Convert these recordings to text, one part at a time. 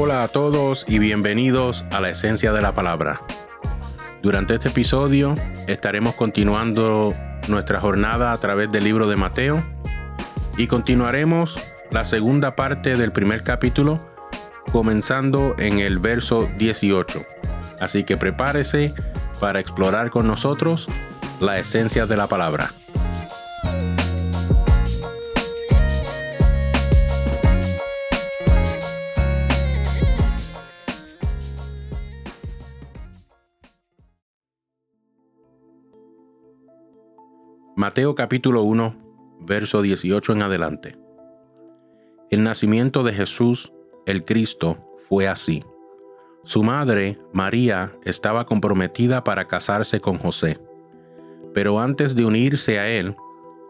Hola a todos y bienvenidos a la esencia de la palabra. Durante este episodio estaremos continuando nuestra jornada a través del libro de Mateo y continuaremos la segunda parte del primer capítulo comenzando en el verso 18. Así que prepárese para explorar con nosotros la esencia de la palabra. Mateo capítulo 1, verso 18 en adelante. El nacimiento de Jesús, el Cristo, fue así. Su madre, María, estaba comprometida para casarse con José, pero antes de unirse a él,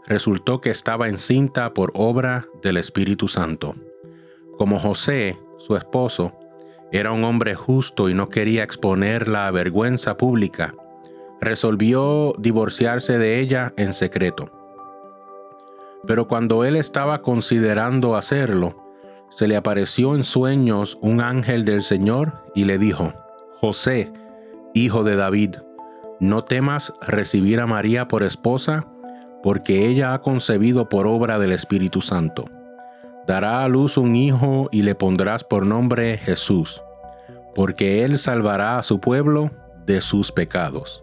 resultó que estaba encinta por obra del Espíritu Santo. Como José, su esposo, era un hombre justo y no quería exponerla a vergüenza pública, resolvió divorciarse de ella en secreto. Pero cuando él estaba considerando hacerlo, se le apareció en sueños un ángel del Señor y le dijo, José, hijo de David, no temas recibir a María por esposa, porque ella ha concebido por obra del Espíritu Santo. Dará a luz un hijo y le pondrás por nombre Jesús, porque él salvará a su pueblo de sus pecados.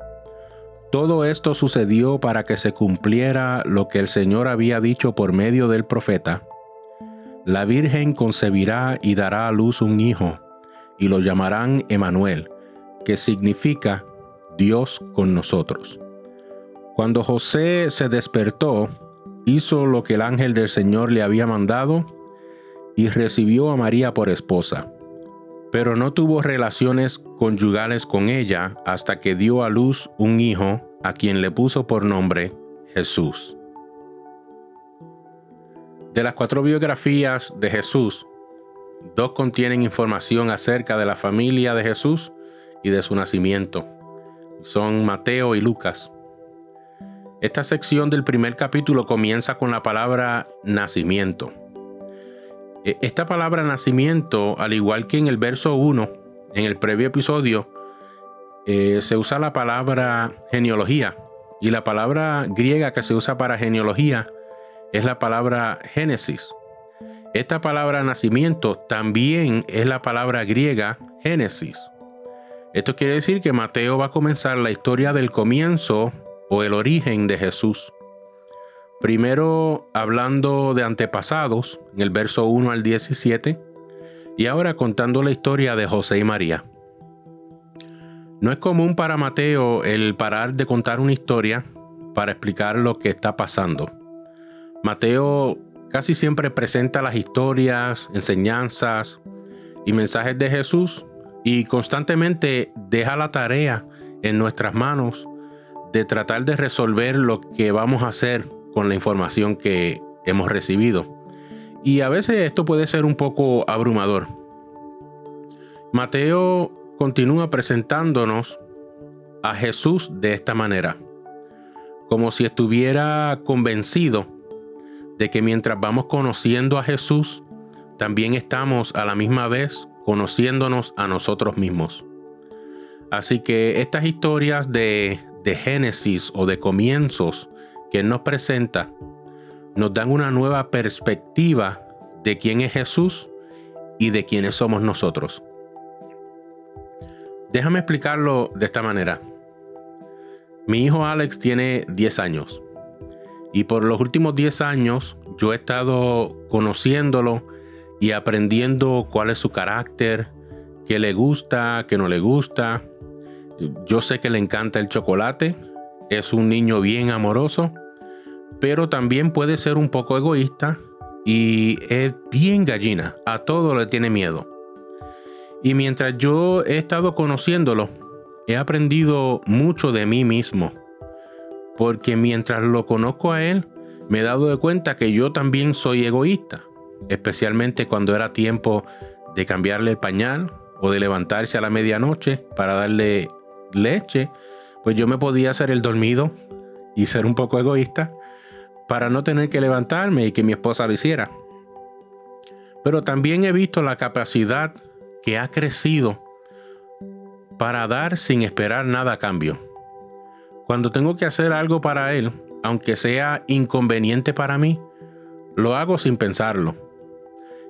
Todo esto sucedió para que se cumpliera lo que el Señor había dicho por medio del profeta. La Virgen concebirá y dará a luz un hijo, y lo llamarán Emanuel, que significa Dios con nosotros. Cuando José se despertó, hizo lo que el ángel del Señor le había mandado y recibió a María por esposa pero no tuvo relaciones conyugales con ella hasta que dio a luz un hijo a quien le puso por nombre Jesús. De las cuatro biografías de Jesús, dos contienen información acerca de la familia de Jesús y de su nacimiento. Son Mateo y Lucas. Esta sección del primer capítulo comienza con la palabra nacimiento esta palabra nacimiento, al igual que en el verso 1, en el previo episodio, eh, se usa la palabra genealogía. Y la palabra griega que se usa para genealogía es la palabra génesis. Esta palabra nacimiento también es la palabra griega génesis. Esto quiere decir que Mateo va a comenzar la historia del comienzo o el origen de Jesús. Primero hablando de antepasados, en el verso 1 al 17, y ahora contando la historia de José y María. No es común para Mateo el parar de contar una historia para explicar lo que está pasando. Mateo casi siempre presenta las historias, enseñanzas y mensajes de Jesús y constantemente deja la tarea en nuestras manos de tratar de resolver lo que vamos a hacer con la información que hemos recibido. Y a veces esto puede ser un poco abrumador. Mateo continúa presentándonos a Jesús de esta manera, como si estuviera convencido de que mientras vamos conociendo a Jesús, también estamos a la misma vez conociéndonos a nosotros mismos. Así que estas historias de, de Génesis o de comienzos que nos presenta nos dan una nueva perspectiva de quién es Jesús y de quiénes somos nosotros. Déjame explicarlo de esta manera. Mi hijo Alex tiene 10 años y por los últimos 10 años yo he estado conociéndolo y aprendiendo cuál es su carácter, qué le gusta, qué no le gusta. Yo sé que le encanta el chocolate, es un niño bien amoroso, pero también puede ser un poco egoísta y es bien gallina, a todo le tiene miedo. Y mientras yo he estado conociéndolo, he aprendido mucho de mí mismo, porque mientras lo conozco a él, me he dado de cuenta que yo también soy egoísta, especialmente cuando era tiempo de cambiarle el pañal o de levantarse a la medianoche para darle leche, pues yo me podía hacer el dormido y ser un poco egoísta para no tener que levantarme y que mi esposa lo hiciera. Pero también he visto la capacidad que ha crecido para dar sin esperar nada a cambio. Cuando tengo que hacer algo para Él, aunque sea inconveniente para mí, lo hago sin pensarlo.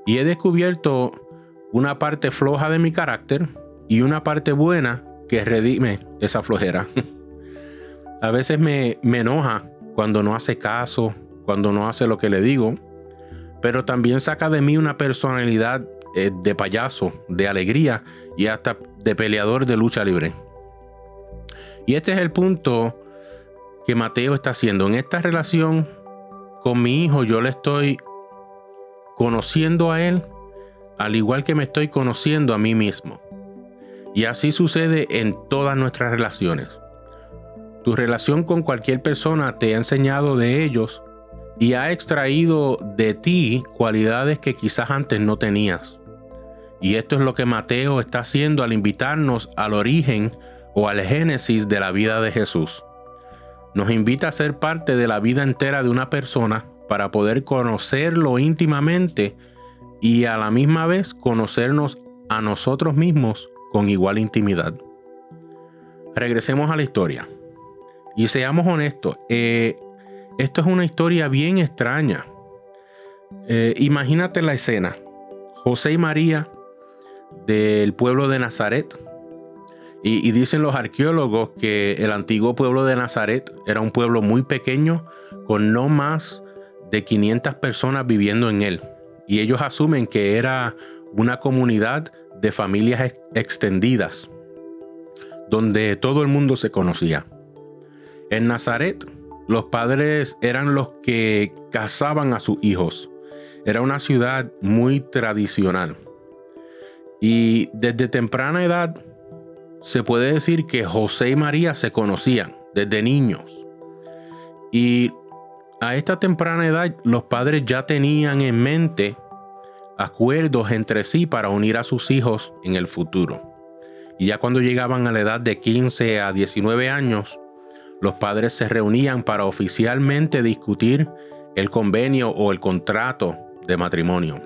Y he descubierto una parte floja de mi carácter y una parte buena que redime esa flojera. a veces me, me enoja cuando no hace caso, cuando no hace lo que le digo, pero también saca de mí una personalidad eh, de payaso, de alegría y hasta de peleador de lucha libre. Y este es el punto que Mateo está haciendo. En esta relación con mi hijo yo le estoy conociendo a él al igual que me estoy conociendo a mí mismo. Y así sucede en todas nuestras relaciones. Tu relación con cualquier persona te ha enseñado de ellos y ha extraído de ti cualidades que quizás antes no tenías. Y esto es lo que Mateo está haciendo al invitarnos al origen o al génesis de la vida de Jesús. Nos invita a ser parte de la vida entera de una persona para poder conocerlo íntimamente y a la misma vez conocernos a nosotros mismos con igual intimidad. Regresemos a la historia. Y seamos honestos, eh, esto es una historia bien extraña. Eh, imagínate la escena. José y María del pueblo de Nazaret. Y, dicen los arqueólogos que el antiguo pueblo de Nazaret era un pueblo muy pequeño con no más de 500 personas viviendo en él. Y ellos asumen que era una comunidad de familias extendidas, donde todo el mundo se conocía. En Nazaret, los padres eran los que casaban a sus hijos. Era una ciudad muy tradicional. Y desde temprana edad se puede decir que José y María se conocían desde niños. Y a esta temprana edad los padres ya tenían en mente acuerdos entre sí para unir a sus hijos en el futuro. Y ya cuando llegaban a la edad de 15 a 19 años, los padres se reunían para oficialmente discutir el convenio o el contrato de matrimonio.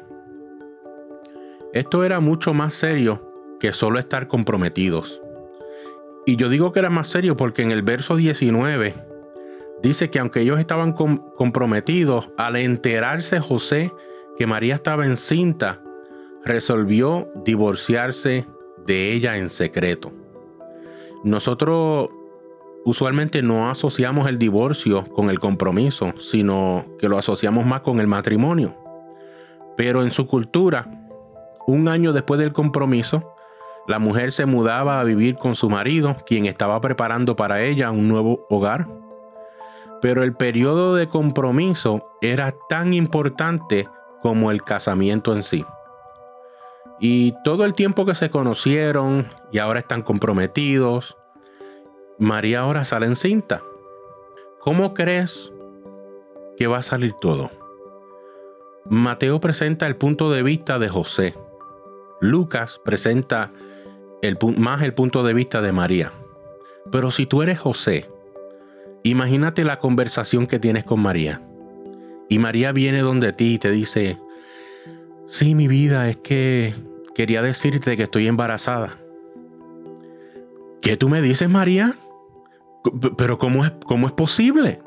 Esto era mucho más serio que solo estar comprometidos. Y yo digo que era más serio porque en el verso 19 dice que aunque ellos estaban comprometidos, al enterarse José que María estaba encinta, resolvió divorciarse de ella en secreto. Nosotros usualmente no asociamos el divorcio con el compromiso, sino que lo asociamos más con el matrimonio. Pero en su cultura, un año después del compromiso, la mujer se mudaba a vivir con su marido, quien estaba preparando para ella un nuevo hogar. Pero el periodo de compromiso era tan importante como el casamiento en sí. Y todo el tiempo que se conocieron y ahora están comprometidos, María ahora sale encinta. ¿Cómo crees que va a salir todo? Mateo presenta el punto de vista de José. Lucas presenta más el punto de vista de María. Pero si tú eres José, imagínate la conversación que tienes con María. Y María viene donde ti y te dice, sí, mi vida, es que quería decirte que estoy embarazada. ¿Qué tú me dices, María? Pero ¿cómo es, cómo es posible?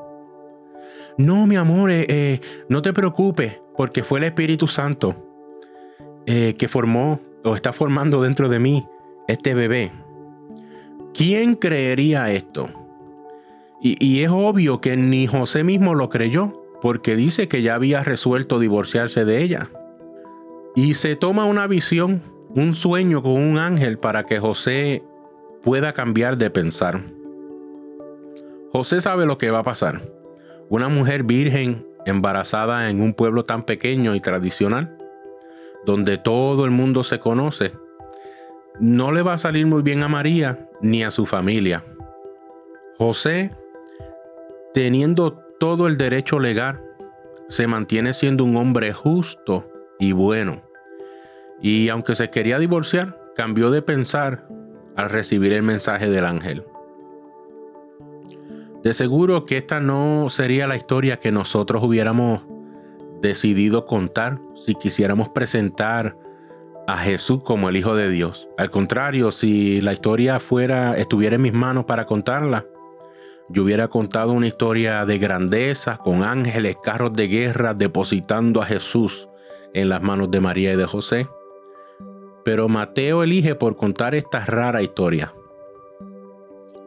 No, mi amor, eh, eh, no te preocupes, porque fue el Espíritu Santo eh, que formó o está formando dentro de mí este bebé. ¿Quién creería esto? Y, y, es obvio que ni José mismo lo creyó, porque dice que ya había resuelto divorciarse de ella. Y se toma una visión, un sueño con un ángel para que José pueda cambiar de pensar. José sabe lo que va a pasar. Una mujer virgen embarazada en un pueblo tan pequeño y tradicional, donde todo el mundo se conoce, no le va a salir muy bien a María ni a su familia. José, teniendo todo el derecho legal, se mantiene siendo un hombre justo y bueno. Y aunque se quería divorciar, cambió de pensar al recibir el mensaje del ángel. De seguro que esta no sería la historia que nosotros hubiéramos decidido contar si quisiéramos presentar a Jesús como el Hijo de Dios. Al contrario, si la historia fuera, estuviera en mis manos para contarla, yo hubiera contado una historia de grandeza con ángeles, carros de guerra depositando a Jesús en las manos de María y de José. Pero Mateo elige por contar esta rara historia.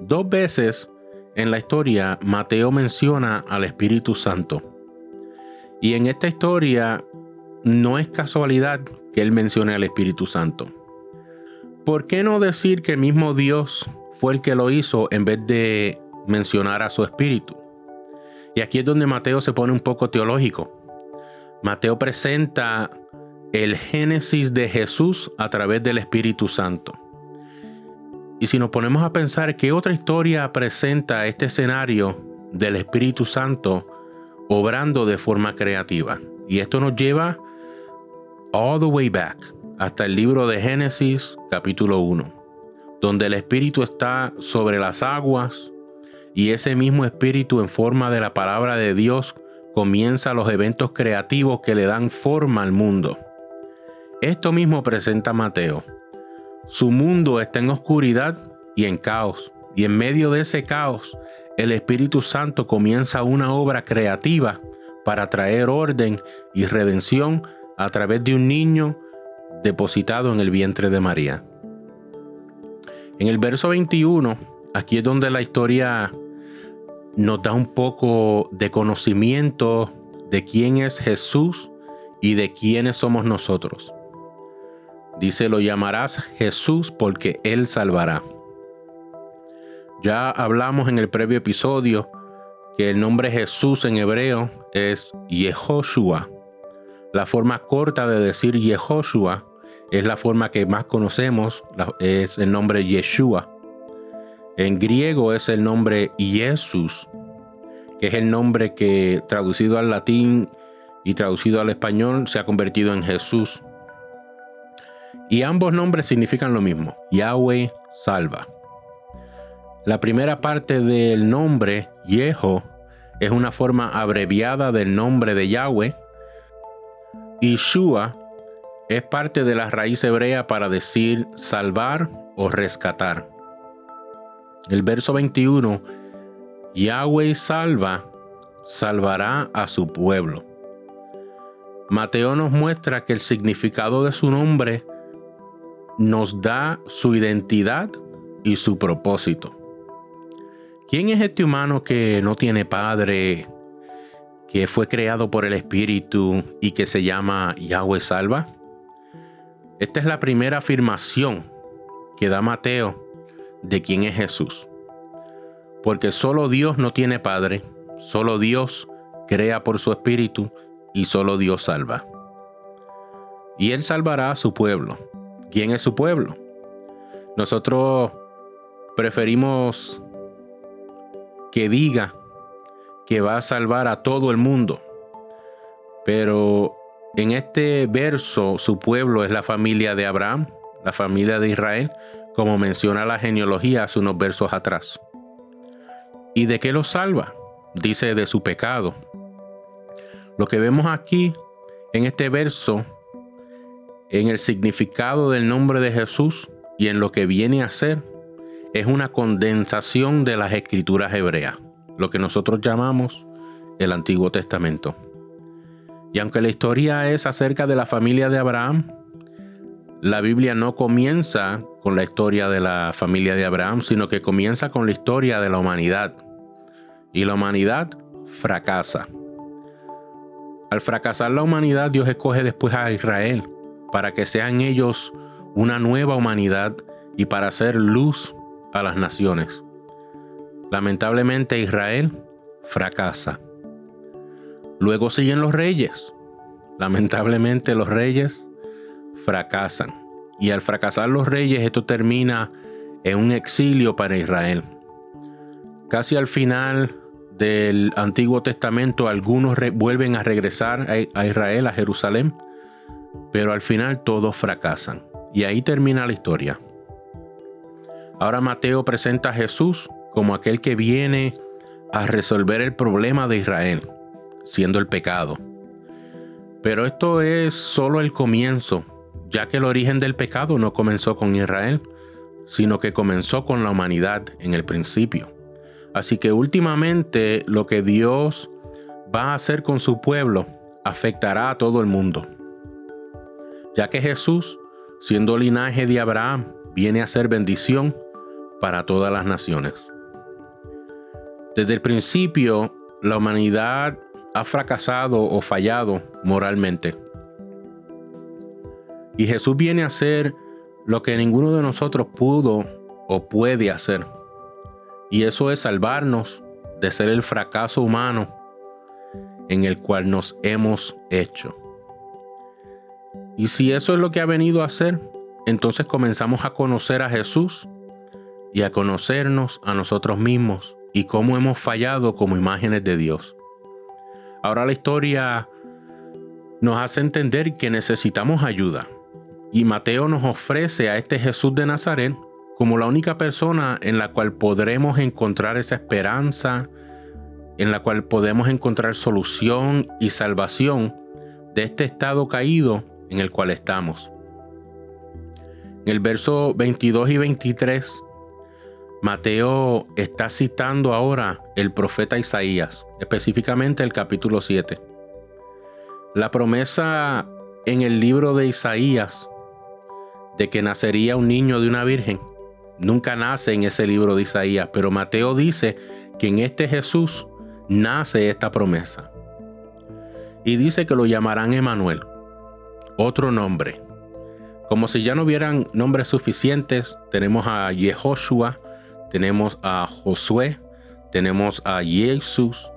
Dos veces en la historia Mateo menciona al Espíritu Santo. Y en esta historia no es casualidad que él mencione al Espíritu Santo. ¿Por qué no decir que el mismo Dios fue el que lo hizo en vez de mencionar a su Espíritu? Y aquí es donde Mateo se pone un poco teológico. Mateo presenta el génesis de Jesús a través del Espíritu Santo. Y si nos ponemos a pensar qué otra historia presenta este escenario del Espíritu Santo obrando de forma creativa. Y esto nos lleva all the way back hasta el libro de Génesis capítulo 1, donde el Espíritu está sobre las aguas y ese mismo Espíritu en forma de la palabra de Dios comienza los eventos creativos que le dan forma al mundo. Esto mismo presenta Mateo. Su mundo está en oscuridad y en caos, y en medio de ese caos, el Espíritu Santo comienza una obra creativa para traer orden y redención a través de un niño depositado en el vientre de María. En el verso 21, aquí es donde la historia nos da un poco de conocimiento de quién es Jesús y de quiénes somos nosotros. Dice, lo llamarás Jesús porque Él salvará. Ya hablamos en el previo episodio que el nombre Jesús en hebreo es Yehoshua. La forma corta de decir Yehoshua es la forma que más conocemos, es el nombre Yeshua. En griego es el nombre Jesús, que es el nombre que traducido al latín y traducido al español se ha convertido en Jesús. Y ambos nombres significan lo mismo, Yahweh salva. La primera parte del nombre, Yeho, es una forma abreviada del nombre de Yahweh. Y Shua es parte de la raíz hebrea para decir salvar o rescatar. El verso 21, Yahweh salva, salvará a su pueblo. Mateo nos muestra que el significado de su nombre nos da su identidad y su propósito. ¿Quién es este humano que no tiene padre, que fue creado por el Espíritu y que se llama Yahweh Salva? Esta es la primera afirmación que da Mateo de quién es Jesús. Porque solo Dios no tiene padre, solo Dios crea por su Espíritu y solo Dios salva. Y Él salvará a su pueblo, quién es su pueblo. Nosotros preferimos que diga que va a salvar a todo el mundo. Pero en este verso su pueblo es la familia de Abraham, la familia de Israel, como menciona la genealogía hace unos versos atrás. ¿Y de qué lo salva? Dice de su pecado. Lo que vemos aquí en este verso en el significado del nombre de Jesús y en lo que viene a ser, es una condensación de las escrituras hebreas, lo que nosotros llamamos el Antiguo Testamento. Y aunque la historia es acerca de la familia de Abraham, la Biblia no comienza con la historia de la familia de Abraham, sino que comienza con la historia de la humanidad. Y la humanidad fracasa. Al fracasar la humanidad, Dios escoge después a Israel para que sean ellos una nueva humanidad y para hacer luz a las naciones. Lamentablemente Israel fracasa. Luego siguen los reyes. Lamentablemente los reyes fracasan. Y al fracasar los reyes esto termina en un exilio para Israel. Casi al final del Antiguo Testamento algunos vuelven a regresar a Israel, a Jerusalén, pero al final todos fracasan. Y ahí termina la historia. Ahora Mateo presenta a Jesús como aquel que viene a resolver el problema de Israel, siendo el pecado. Pero esto es solo el comienzo. Ya que el origen del pecado no comenzó con Israel, sino que comenzó con la humanidad en el principio. Así que últimamente lo que Dios va a hacer con su pueblo afectará a todo el mundo, ya que Jesús, siendo linaje de Abraham, viene a ser bendición para todas las naciones. Desde el principio, la humanidad ha fracasado o fallado moralmente. Y Jesús viene a hacer lo que ninguno de nosotros pudo o puede hacer. Y eso es salvarnos de ser el fracaso humano en el cual nos hemos hecho. Y si eso es lo que ha venido a hacer, entonces comenzamos a conocer a Jesús y a conocernos a nosotros mismos y cómo hemos fallado como imágenes de Dios. Ahora la historia nos hace entender que necesitamos ayuda. Y Mateo nos ofrece a este Jesús de Nazaret como la única persona en la cual podremos encontrar esa esperanza, en la cual podemos encontrar solución y salvación de este estado caído en el cual estamos. En el verso 22 y 23, Mateo está citando ahora el profeta Isaías, específicamente el capítulo 7. La promesa en el libro de Isaías de que nacería un niño de una virgen nunca nace en ese libro de Isaías, pero Mateo dice que en este Jesús nace esta promesa. Y dice que lo llamarán Emanuel, otro nombre. Como si ya no hubieran nombres suficientes, tenemos a Yehoshua, tenemos a Josué, tenemos a Jesús,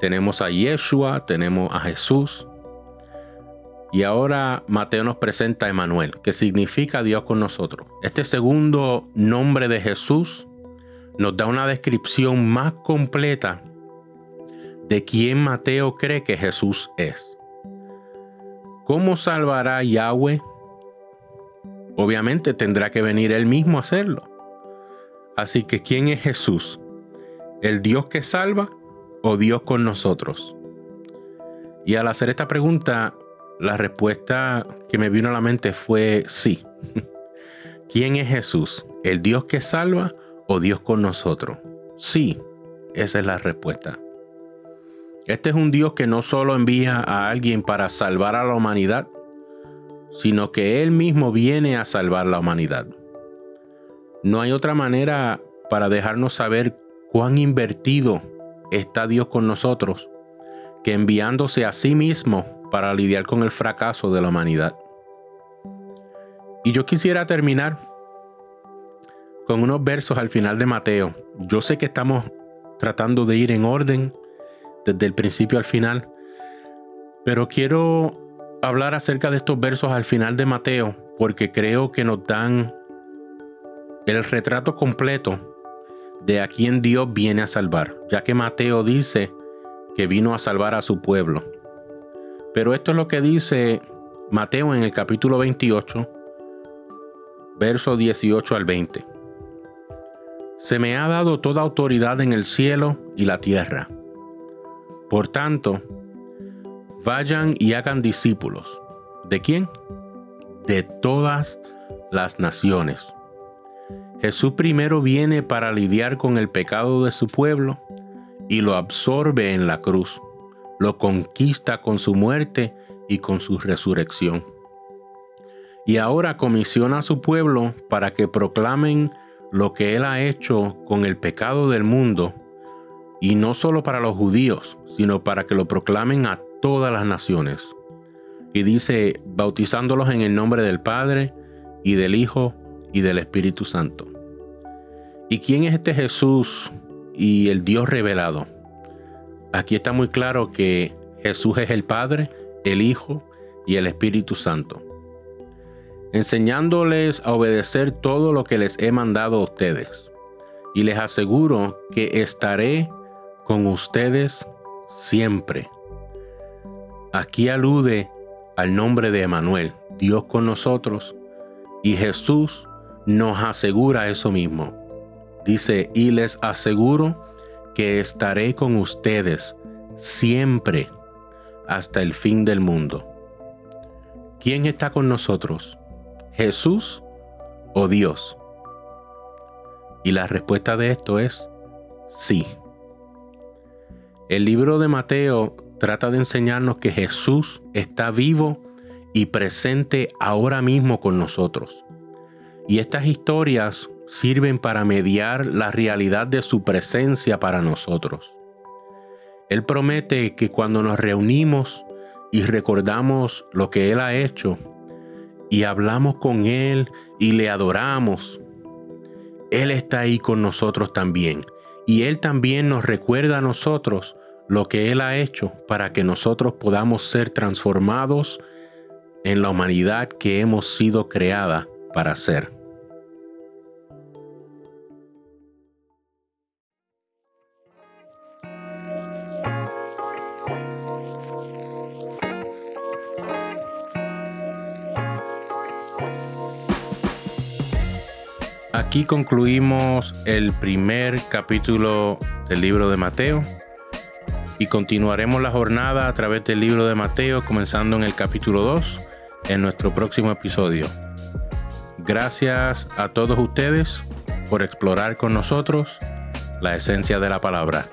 tenemos a Yeshua, tenemos a Jesús. Y ahora Mateo nos presenta a Emanuel, que significa Dios con nosotros. Este segundo nombre de Jesús nos da una descripción más completa de quién Mateo cree que Jesús es. ¿Cómo salvará Yahweh? Obviamente tendrá que venir él mismo a hacerlo. Así que ¿quién es Jesús? ¿El Dios que salva o Dios con nosotros? Y al hacer esta pregunta, la respuesta que me vino a la mente fue sí. ¿Quién es Jesús? ¿El Dios que salva o Dios con nosotros? Sí, esa es la respuesta. Este es un Dios que no solo envía a alguien para salvar a la humanidad, sino que Él mismo viene a salvar la humanidad. No hay otra manera para dejarnos saber cuán invertido está Dios con nosotros que enviándose a sí mismo para lidiar con el fracaso de la humanidad. Y yo quisiera terminar con unos versos al final de Mateo. Yo sé que estamos tratando de ir en orden desde el principio al final. Pero quiero hablar acerca de estos versos al final de Mateo porque creo que nos dan el retrato completo de a quien Dios viene a salvar, ya que Mateo dice que vino a salvar a su pueblo. Pero esto es lo que dice Mateo en el capítulo 28, verso 18 al 20. Se me ha dado toda autoridad en el cielo y la tierra. Por tanto, vayan y hagan discípulos. ¿De quién? De todas las naciones. Jesús primero viene para lidiar con el pecado de su pueblo y lo absorbe en la cruz, lo conquista con su muerte y con su resurrección. Y ahora comisiona a su pueblo para que proclamen lo que Él ha hecho con el pecado del mundo y no solo para los judíos, sino para que lo proclamen a todas las naciones. Y dice, bautizándolos en el nombre del Padre, y del Hijo, y del Espíritu Santo. ¿Y quién es este Jesús y el Dios revelado? Aquí está muy claro que Jesús es el Padre, el Hijo y el Espíritu Santo, enseñándoles a obedecer todo lo que les he mandado a ustedes. Y les aseguro que estaré con ustedes siempre. Aquí alude al nombre de Emanuel, Dios con nosotros, y Jesús nos asegura eso mismo. Dice, y les aseguro que estaré con ustedes siempre hasta el fin del mundo. ¿quién está con nosotros? ¿Jesús o Dios? Y la respuesta de esto es sí. El libro de Mateo trata de enseñarnos que Jesús está vivo y presente ahora mismo con nosotros. Y estas historias sirven para mediar la realidad de su presencia para nosotros. Él promete que cuando nos reunimos y recordamos lo que Él ha hecho y hablamos con Él y le adoramos, Él está ahí con nosotros también. Y Él también nos recuerda a nosotros lo que Él ha hecho para que nosotros podamos ser transformados en la humanidad que hemos sido creada para ser. Aquí concluimos el primer capítulo del libro de Mateo y continuaremos la jornada a través del libro de Mateo comenzando en el capítulo 2 en nuestro próximo episodio. Gracias a todos ustedes por explorar con nosotros la esencia de la palabra.